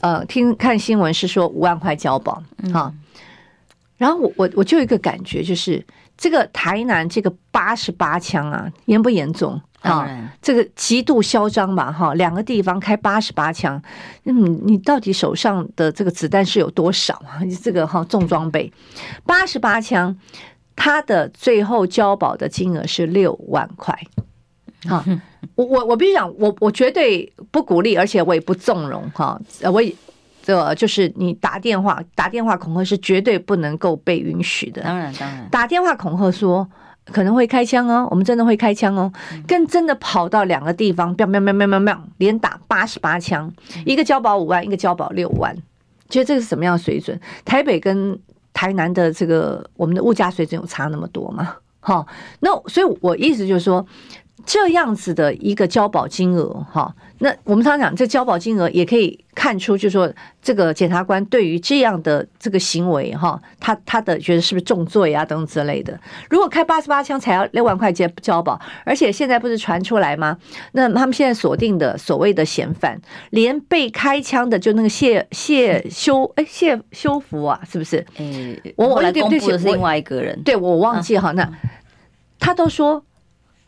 呃，听看新闻是说五万块交保，哈。嗯然后我我我就有一个感觉，就是这个台南这个八十八枪啊，严不严重啊？这个极度嚣张吧，哈，两个地方开八十八枪，嗯，你到底手上的这个子弹是有多少啊？你这个哈重装备，八十八枪，他的最后交保的金额是六万块，(laughs) 哈，我我我必须讲，我我绝对不鼓励，而且我也不纵容，哈，我也。这就是你打电话打电话恐吓是绝对不能够被允许的。当然当然，打电话恐吓说可能会开枪哦，我们真的会开枪哦，跟真的跑到两个地方，喵喵喵喵喵喵，连打八十八枪，一个交保五万，一个交保六万，觉得这个是什么样的水准？台北跟台南的这个我们的物价水准有差那么多吗？哈，那所以我意思就是说。这样子的一个交保金额，哈，那我们常常讲，这交保金额也可以看出，就是说这个检察官对于这样的这个行为，哈，他他的觉得是不是重罪啊等等之类的。如果开八十八枪才要六万块钱交保，而且现在不是传出来吗？那他们现在锁定的所谓的嫌犯，连被开枪的就那个谢谢修哎谢修福啊，是不是？嗯，我我来公布的是另外一个人，对我忘记哈，那他都说。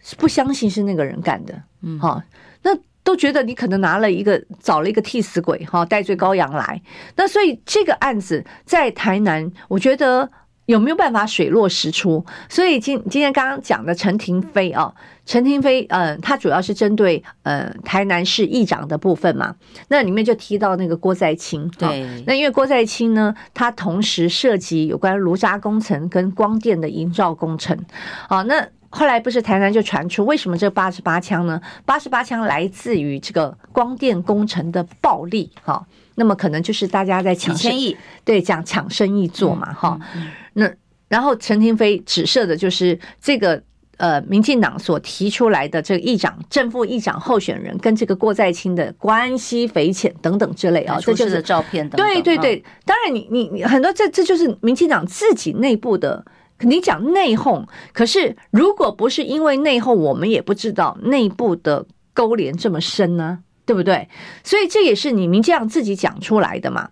是不相信是那个人干的，嗯，哈，那都觉得你可能拿了一个找了一个替死鬼，哈，戴罪羔羊来。那所以这个案子在台南，我觉得有没有办法水落石出？所以今今天刚刚讲的陈廷飞啊，陈廷飞，嗯，他主要是针对呃台南市议长的部分嘛。那里面就提到那个郭在清，对，那因为郭在清呢，他同时涉及有关炉渣工程跟光电的营造工程，啊，那。后来不是台南就传出为什么这八十八枪呢？八十八枪来自于这个光电工程的暴利，哈，那么可能就是大家在抢生意，对，讲抢生意做嘛，哈、嗯。嗯、那然后陈廷飞指涉的就是这个呃，民进党所提出来的这个议长、正副议长候选人跟这个郭在清的关系匪浅等等之类啊，这就是照片等，对对对，当然你你你很多这这就是民进党自己内部的。你讲内讧，可是如果不是因为内讧，我们也不知道内部的勾连这么深呢，对不对？所以这也是你民进党自己讲出来的嘛。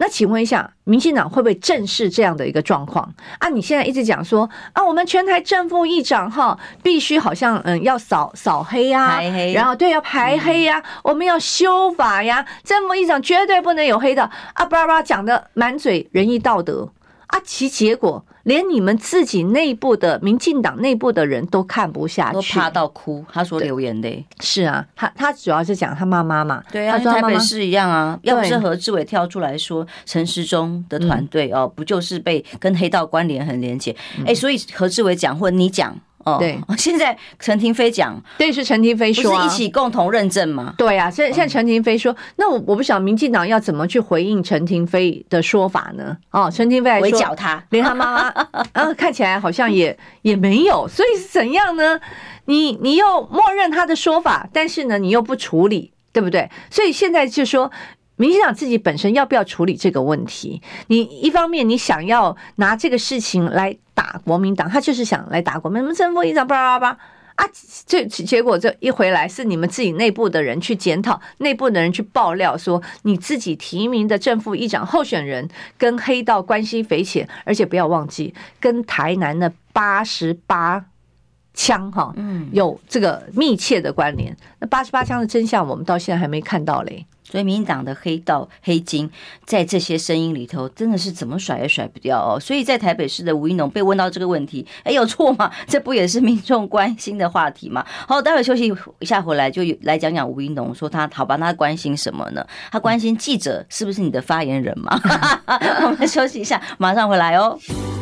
那请问一下，民进党会不会正视这样的一个状况啊？你现在一直讲说啊，我们全台正副议长哈，必须好像嗯要扫扫黑呀，然后对要排黑呀，我们要修法呀，正副议长绝对不能有黑的啊，巴拉巴拉讲的满嘴仁义道德啊，其结果。连你们自己内部的民进党内部的人都看不下去，都怕到哭。他说流眼泪是啊，他他主要是讲他妈妈嘛，对啊，他说台北市一样啊，要不是何志伟跳出来说陈时中的团队哦，不就是被跟黑道关联很连结？哎，所以何志伟讲或你讲。对，(laughs) 现在陈廷飞讲，对，是陈廷飞说，不是一起共同认证吗？对啊，现现在陈廷飞说，那我我不晓得民进党要怎么去回应陈廷飞的说法呢？哦，陈廷飞围剿他，连他妈妈，(laughs) 啊，看起来好像也也没有，所以是怎样呢？你你又默认他的说法，但是呢，你又不处理，对不对？所以现在就说。民进党自己本身要不要处理这个问题？你一方面你想要拿这个事情来打国民党，他就是想来打国民党。什么正副议长叭叭叭啊！这结果这一回来是你们自己内部的人去检讨，内部的人去爆料说你自己提名的正副议长候选人跟黑道关系匪浅，而且不要忘记跟台南的八十八枪哈，嗯，有这个密切的关联。那八十八枪的真相，我们到现在还没看到嘞。所以民进党的黑道黑金在这些声音里头真的是怎么甩也甩不掉哦。所以在台北市的吴一农被问到这个问题，哎，有错吗？(laughs) 这不也是民众关心的话题吗？好，待会休息一下回来就来讲讲吴一农说他好吧，他关心什么呢？他关心记者是不是你的发言人吗？(laughs) 我们休息一下，马上回来哦。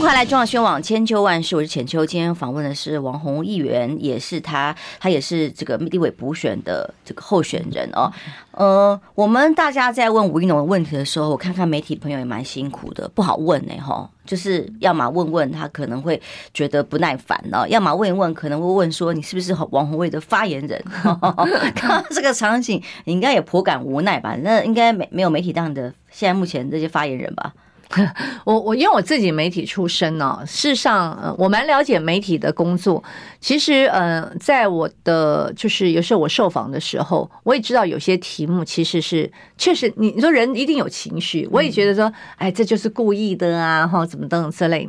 欢迎来中央宣网千秋万世，我是浅秋。今天访问的是王宏议员，也是他，他也是这个立委补选的这个候选人哦。呃，我们大家在问吴怡农的问题的时候，我看看媒体朋友也蛮辛苦的，不好问呢哈。就是要么问问他可能会觉得不耐烦了，要么问一问可能会问说你是不是王宏卫的发言人？(laughs) 看到这个场景，你应该也颇感无奈吧？那应该没没有媒体当的现在目前这些发言人吧？(laughs) 我我因为我自己媒体出身呢、哦，事实上，呃，我蛮了解媒体的工作。其实，呃，在我的就是有时候我受访的时候，我也知道有些题目其实是确实，你你说人一定有情绪，我也觉得说，哎，这就是故意的啊，哈，怎么等之类。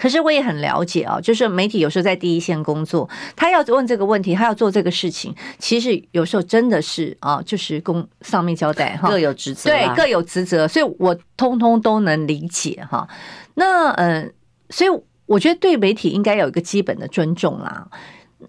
可是我也很了解啊，就是媒体有时候在第一线工作，他要问这个问题，他要做这个事情，其实有时候真的是啊，就是公上面交代哈，各有职责，对，各有职责，所以我通通都能理解哈。那嗯，所以我觉得对媒体应该有一个基本的尊重啦。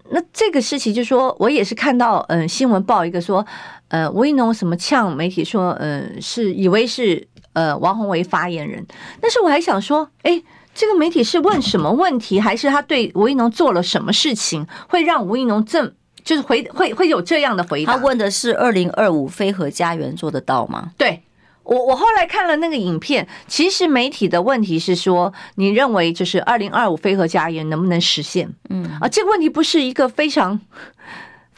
那这个事情就是说，我也是看到嗯新闻报一个说，呃，吴怡农什么呛媒体说，嗯，是以为是呃王宏伟发言人，但是我还想说，哎。这个媒体是问什么问题，还是他对吴怡农做了什么事情，会让吴怡农这就是回会会有这样的回答？他问的是二零二五飞核家园做得到吗？对，我我后来看了那个影片，其实媒体的问题是说，你认为就是二零二五飞核家园能不能实现？嗯啊，这个问题不是一个非常。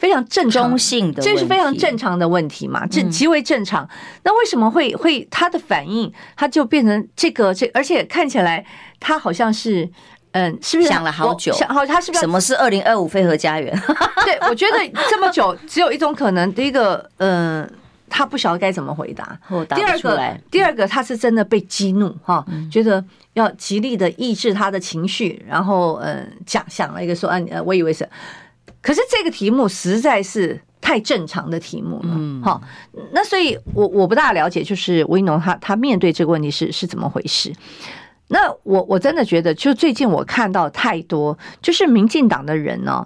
非常正中性的，这是非常正常的问题嘛？这极为正常。那为什么会会他的反应，他就变成这个这？而且看起来他好像是，嗯，是不是想了好久？想好他是不是什么是二零二五非核家园？(laughs) 对，我觉得这么久只有一种可能：第一个，嗯，他不晓得该怎么回答；第二个，第二个他是真的被激怒哈，觉得要极力的抑制他的情绪，然后嗯，讲想了一个说，嗯，呃，我以为是。可是这个题目实在是太正常的题目了，嗯，好，那所以我我不大了解，就是吴怡农他他面对这个问题是是怎么回事？那我我真的觉得，就最近我看到太多，就是民进党的人呢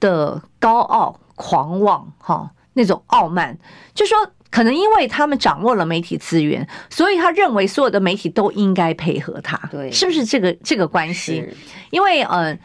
的高傲、狂妄，哈，那种傲慢，就说可能因为他们掌握了媒体资源，所以他认为所有的媒体都应该配合他，对，是不是这个这个关系？因为嗯。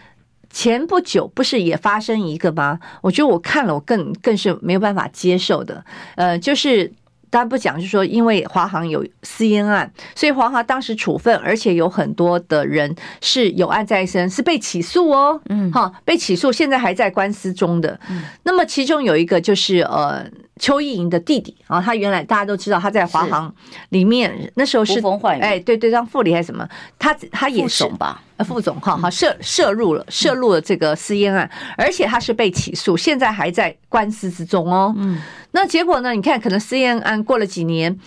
前不久不是也发生一个吗？我觉得我看了，我更更是没有办法接受的。呃，就是大家不讲，就是说因为华航有私烟案，所以华航当时处分，而且有很多的人是有案在身，是被起诉哦。嗯，哈，被起诉，现在还在官司中的。嗯，那么其中有一个就是呃。邱意莹的弟弟啊，他原来大家都知道他在华航里面，那时候是哎，对对，当副理还是什么，他他也是吧，呃，副总哈，好涉涉入了涉入了这个私烟案，而且他是被起诉，现在还在官司之中哦。嗯，那结果呢？你看，可能私烟案过了几年，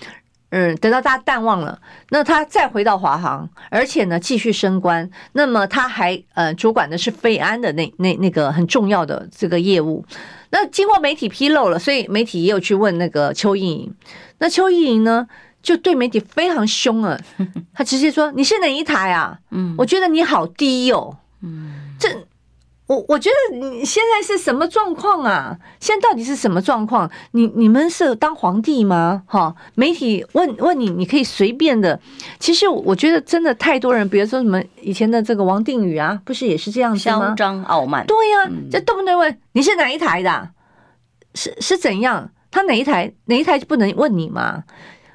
嗯，等到大家淡忘了，那他再回到华航，而且呢继续升官，那么他还呃主管的是飞安的那那那个很重要的这个业务。那经过媒体披露了，所以媒体也有去问那个邱意莹。那邱意莹呢，就对媒体非常凶啊，(laughs) 他直接说：“你是哪一台啊？嗯，我觉得你好低哦。”嗯，这。我我觉得你现在是什么状况啊？现在到底是什么状况？你你们是当皇帝吗？哈，媒体问问你，你可以随便的。其实我觉得真的太多人，比如说什么以前的这个王定宇啊，不是也是这样子吗？嚣张傲慢。对呀、啊，这动不动问你是哪一台的？是是怎样？他哪一台哪一台就不能问你吗？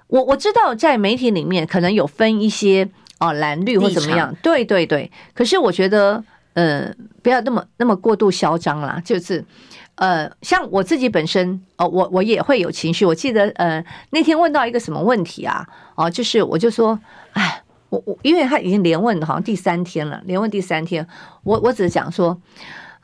我我知道在媒体里面可能有分一些哦蓝绿或怎么样，对对对。可是我觉得。呃，不要那么那么过度嚣张啦。就是，呃，像我自己本身，哦，我我也会有情绪。我记得，呃，那天问到一个什么问题啊？哦，就是我就说，哎，我我因为他已经连问好像第三天了，连问第三天，我我只是讲说，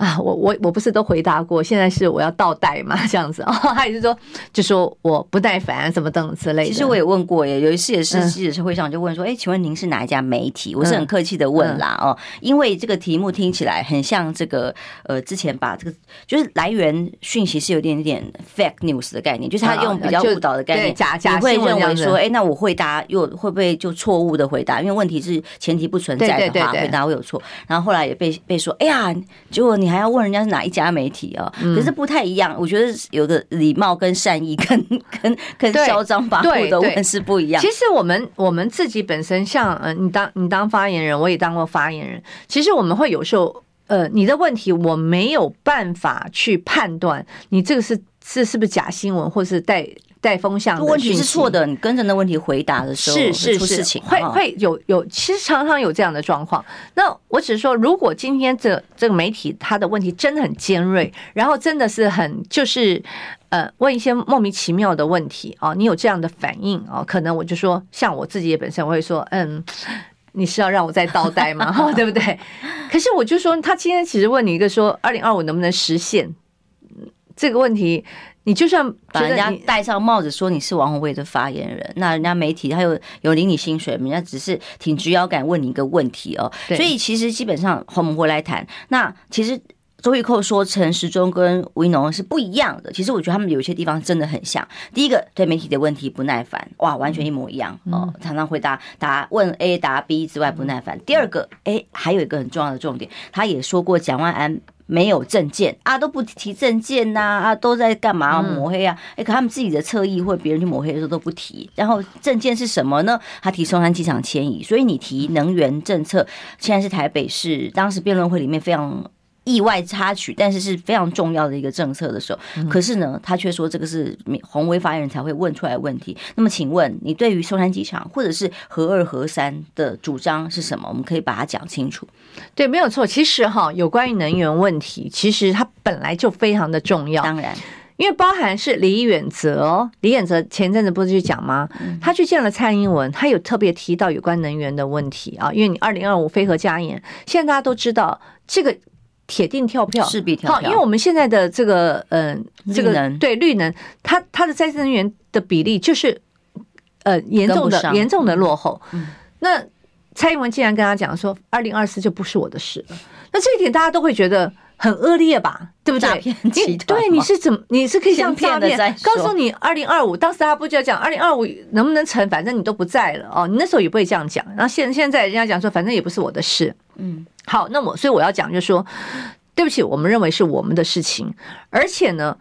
啊，我我我不是都回答过，现在是我要倒带嘛，这样子 (laughs) 哦。他也是说，就说我不耐烦，什么等之类的。其实我也问过耶，有一次也是记者会上就问说，哎、嗯，请问您是哪一家媒体？我是很客气的问啦哦，因为这个题目听起来很像这个呃，之前把这个就是来源讯息是有点点 fake news 的概念，就是他用比较误导的概念，假假你会认为说，哎，那我回答又会不会就错误的回答？因为问题是前提不存在的话，对对对对回答会有错。然后后来也被被说，哎呀，结果你还要问人家是哪一家媒体啊？可是不太一样，我觉得有个礼貌跟善意跟 (laughs) 跟跟嚣张跋扈的问是不一样。其实我们我们自己本身像呃，你当你当发言人，我也当过发言人。其实我们会有时候呃，你的问题我没有办法去判断你这个是是是不是假新闻，或是带。带风向的问题是错的，你跟着那问题回答的时候是是事情会会有有，其实常常有这样的状况。那我只是说，如果今天这这个媒体他的问题真的很尖锐，然后真的是很就是呃问一些莫名其妙的问题啊，你有这样的反应啊，可能我就说，像我自己也本身我会说，嗯，你是要让我再倒带吗？(laughs) 对不对？可是我就说，他今天其实问你一个说，二零二五能不能实现这个问题？你就算把人家戴上帽子说你是王鸿薇的发言人，那人家媒体他有有领你薪水，人家只是挺直腰杆问你一个问题哦。所以其实基本上我们回来谈，那其实周玉蔻说陈时中跟吴怡农是不一样的。其实我觉得他们有些地方真的很像。第一个对媒体的问题不耐烦，哇，完全一模一样哦。常常回答答问 A 答 B 之外不耐烦。第二个，哎，还有一个很重要的重点，他也说过蒋万安。没有证件啊，都不提证件呐啊，都在干嘛抹黑啊？哎，可他们自己的侧翼或别人去抹黑的时候都不提。然后证件是什么呢？他提松山机场迁移，所以你提能源政策，现在是台北市当时辩论会里面非常。意外插曲，但是是非常重要的一个政策的时候，可是呢，他却说这个是鸿薇发言人才会问出来的问题。那么，请问你对于松山机场或者是核二核三的主张是什么？我们可以把它讲清楚。对，没有错。其实哈，有关于能源问题，其实它本来就非常的重要。当然，因为包含是李远哲，李远哲前阵子不是去讲吗？他去见了蔡英文，他有特别提到有关能源的问题啊。因为你二零二五非核家园，现在大家都知道这个。铁定跳票，势必跳票。因为我们现在的这个，嗯，这个对绿能，它它的再生能源的比例就是，呃，严重的严重的落后。那蔡英文竟然跟他讲说，二零二四就不是我的事了。那这一点大家都会觉得很恶劣吧？对不对？你对你是怎么？你是可以像诈骗？告诉你二零二五，当时他不就要讲二零二五能不能成？反正你都不在了哦，你那时候也不会这样讲。然后现现在人家讲说，反正也不是我的事。嗯。好，那么所以我要讲，就是说，对不起，我们认为是我们的事情，而且呢。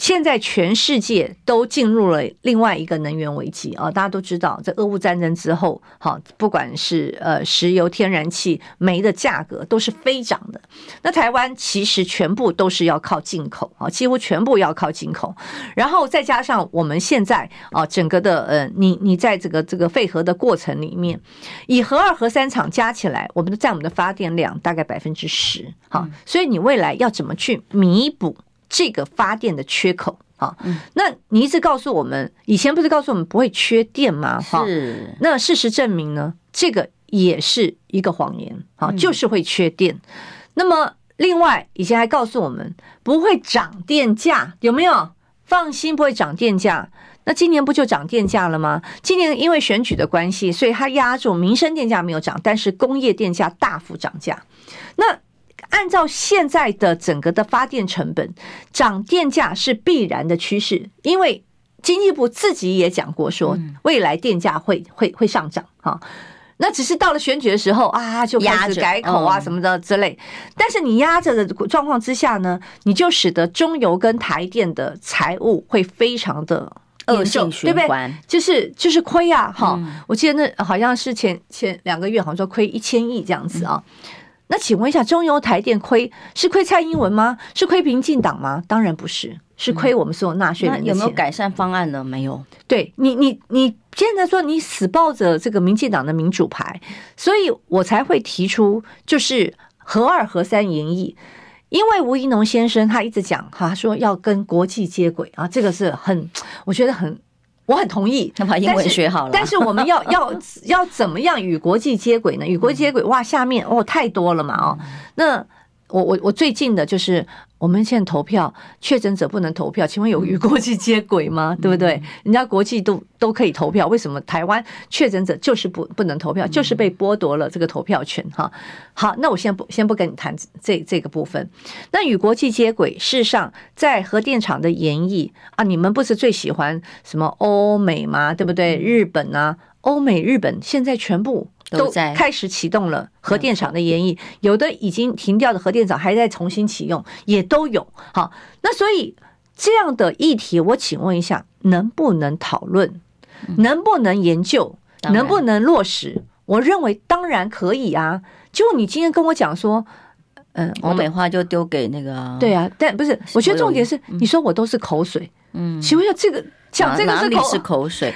现在全世界都进入了另外一个能源危机啊！大家都知道，在俄乌战争之后，好，不管是呃石油、天然气、煤的价格都是飞涨的。那台湾其实全部都是要靠进口啊，几乎全部要靠进口。然后再加上我们现在啊，整个的呃，你你在这个这个废核的过程里面，以核二、核三厂加起来，我们的占我们的发电量大概百分之十。好，所以你未来要怎么去弥补？这个发电的缺口啊，那你一直告诉我们，以前不是告诉我们不会缺电吗？哈，是。那事实证明呢，这个也是一个谎言啊，就是会缺电。那么另外，以前还告诉我们不会涨电价，有没有？放心，不会涨电价。那今年不就涨电价了吗？今年因为选举的关系，所以它压住民生电价没有涨，但是工业电价大幅涨价。那按照现在的整个的发电成本，涨电价是必然的趋势，因为经济部自己也讲过，说未来电价会会会上涨哈。那只是到了选举的时候啊，就开始改口啊什么的之类。但是你压着的状况之下呢，你就使得中油跟台电的财务会非常的恶性循环？就是就是亏啊哈。我记得那好像是前前两个月好像说亏一千亿这样子啊。那请问一下，中油台电亏是亏蔡英文吗？是亏民进党吗？当然不是，是亏我们所有纳税人的钱。有没有改善方案呢？没有。对你，你你现在说你死抱着这个民进党的民主牌，所以我才会提出就是核二核三延役，因为吴怡农先生他一直讲哈，说要跟国际接轨啊，这个是很，我觉得很。我很同意，那把英文学好了。但是我们要 (laughs) 要要怎么样与国际接轨呢？与国际接轨，哇，下面哦太多了嘛哦。那我我我最近的就是。我们现在投票，确诊者不能投票，请问有与国际接轨吗？对不对？人家国际都都可以投票，为什么台湾确诊者就是不不能投票，就是被剥夺了这个投票权？哈，好，那我先不先不跟你谈这这个部分。那与国际接轨，事实上在核电厂的演绎啊，你们不是最喜欢什么欧美吗？对不对？日本啊，欧美日本现在全部。都开始启动了核电厂的延役，有的已经停掉的核电厂还在重新启用，也都有。好，那所以这样的议题，我请问一下，能不能讨论？能不能研究？能不能落实？我认为当然可以啊。就你今天跟我讲说，嗯，欧美话就丢给那个，对啊，但不是，我觉得重点是，你说我都是口水，嗯，请问一下，这个讲这个是口水。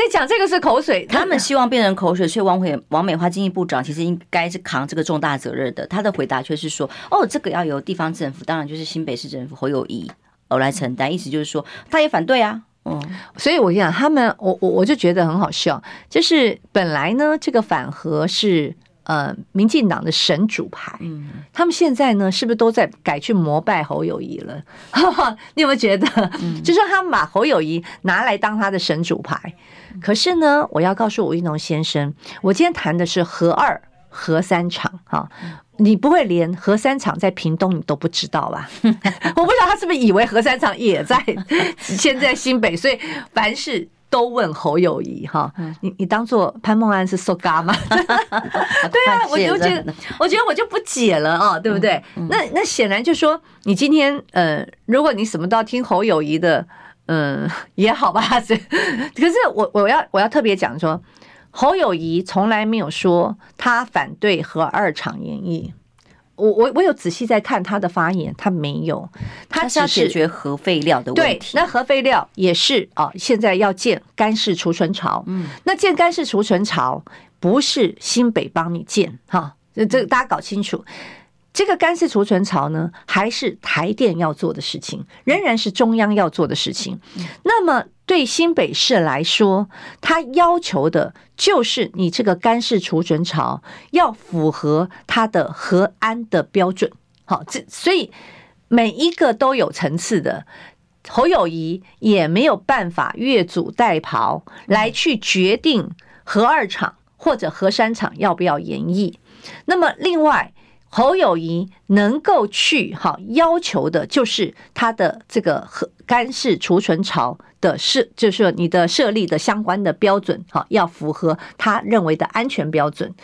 在讲这个是口水，他们希望变成口水，所以王美王美花经济部长其实应该是扛这个重大责任的。他的回答却是说：“哦，这个要由地方政府，当然就是新北市政府侯友谊而来承担。”意思就是说，他也反对啊。嗯，所以我跟你讲，他们我我我就觉得很好笑，就是本来呢，这个反核是。呃，民进党的神主牌，嗯，他们现在呢，是不是都在改去膜拜侯友谊了？(laughs) 你有没有觉得，嗯、就是他们把侯友谊拿来当他的神主牌？可是呢，我要告诉吴怡农先生，我今天谈的是核二、核三厂，哈，你不会连核三厂在屏东你都不知道吧？(laughs) 我不知道他是不是以为核三厂也在现在新北，所以凡是。都问侯友谊哈，你你当做潘梦安是塑胶吗？(laughs) 对啊，我就觉得，我觉得我就不解了啊，对不对？那那显然就说，你今天呃，如果你什么都要听侯友谊的，嗯，(laughs) 也好吧。(laughs) 可是我我要我要特别讲说，侯友谊从来没有说他反对和二厂延役。我我我有仔细在看他的发言，他没有，他是要解决核废料的问题。对，那核废料也是啊，现在要建干式储存槽。嗯，那建干式储存槽不是新北帮你建哈，这这大家搞清楚。这个干式储存槽呢，还是台电要做的事情，仍然是中央要做的事情。那么对新北市来说，他要求的就是你这个干式储存槽要符合它的核安的标准。好，这所以每一个都有层次的。侯友宜也没有办法越俎代庖来去决定核二厂或者核三厂要不要延役。那么另外。侯友谊能够去哈要求的，就是他的这个核干式储存槽的设，就是说你的设立的相关的标准，哈要符合他认为的安全标准。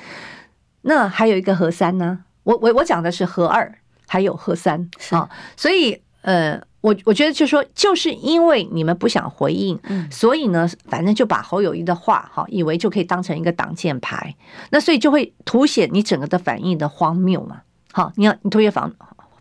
那还有一个核三呢？我我我讲的是核二，还有核三啊。所以呃，我我觉得就是说，就是因为你们不想回应，所以呢，反正就把侯友谊的话哈，以为就可以当成一个挡箭牌，那所以就会凸显你整个的反应的荒谬嘛。好，你要你凸显方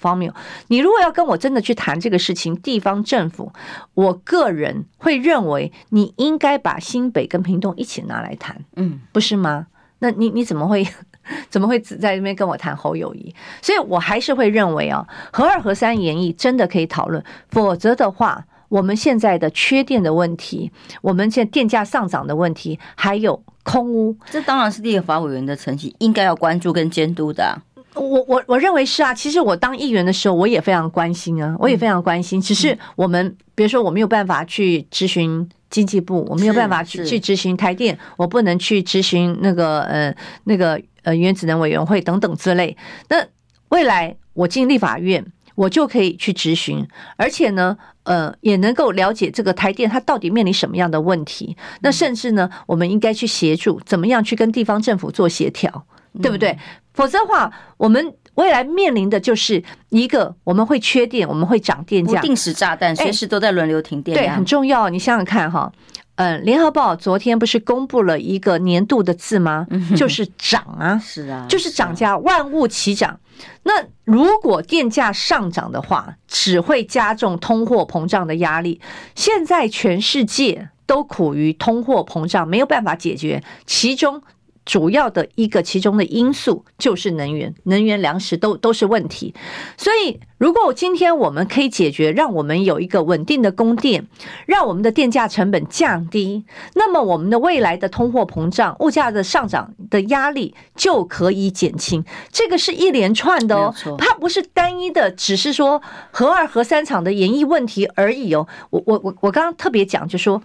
荒谬。你如果要跟我真的去谈这个事情，地方政府，我个人会认为你应该把新北跟屏东一起拿来谈，嗯，不是吗？那你你怎么会 (laughs) 怎么会只在那边跟我谈侯友谊？所以我还是会认为啊，核二核三演绎真的可以讨论，否则的话，我们现在的缺电的问题，我们现在电价上涨的问题，还有空屋，这当然是立法委员的成绩应该要关注跟监督的啊。我我我认为是啊，其实我当议员的时候，我也非常关心啊，我也非常关心。只是我们比如说，我没有办法去咨询经济部，我没有办法去去咨询台电，我不能去质询那个呃那个呃原子能委员会等等之类。那未来我进立法院，我就可以去质询，而且呢，呃，也能够了解这个台电它到底面临什么样的问题。那甚至呢，我们应该去协助，怎么样去跟地方政府做协调。对不对？否则的话，我们未来面临的就是一个我们会缺电，我们会涨电价，不定时炸弹，随时都在轮流停电。对，很重要。你想想看哈，嗯，联合报昨天不是公布了一个年度的字吗？就是涨啊，(laughs) 是啊，就是涨价，万物齐涨。那如果电价上涨的话，只会加重通货膨胀的压力。现在全世界都苦于通货膨胀，没有办法解决，其中。主要的一个其中的因素就是能源，能源、粮食都都是问题。所以，如果今天我们可以解决，让我们有一个稳定的供电，让我们的电价成本降低，那么我们的未来的通货膨胀、物价的上涨的压力就可以减轻。这个是一连串的哦，它不是单一的，只是说核二、核三厂的延役问题而已哦。我我我我刚刚特别讲，就说。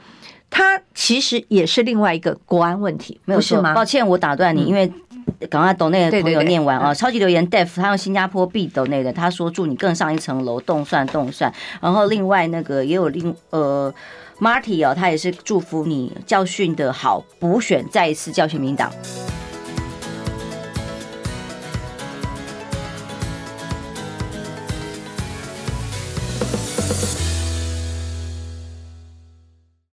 它其实也是另外一个国安问题，没有错吗？抱歉，我打断你，因为赶快抖那个朋友念完啊。超级留言 Def 他用新加坡币抖内的，他说祝你更上一层楼，动算动算。然后另外那个也有另呃 Marty 哦，他也是祝福你教训的好，补选再一次教训民党。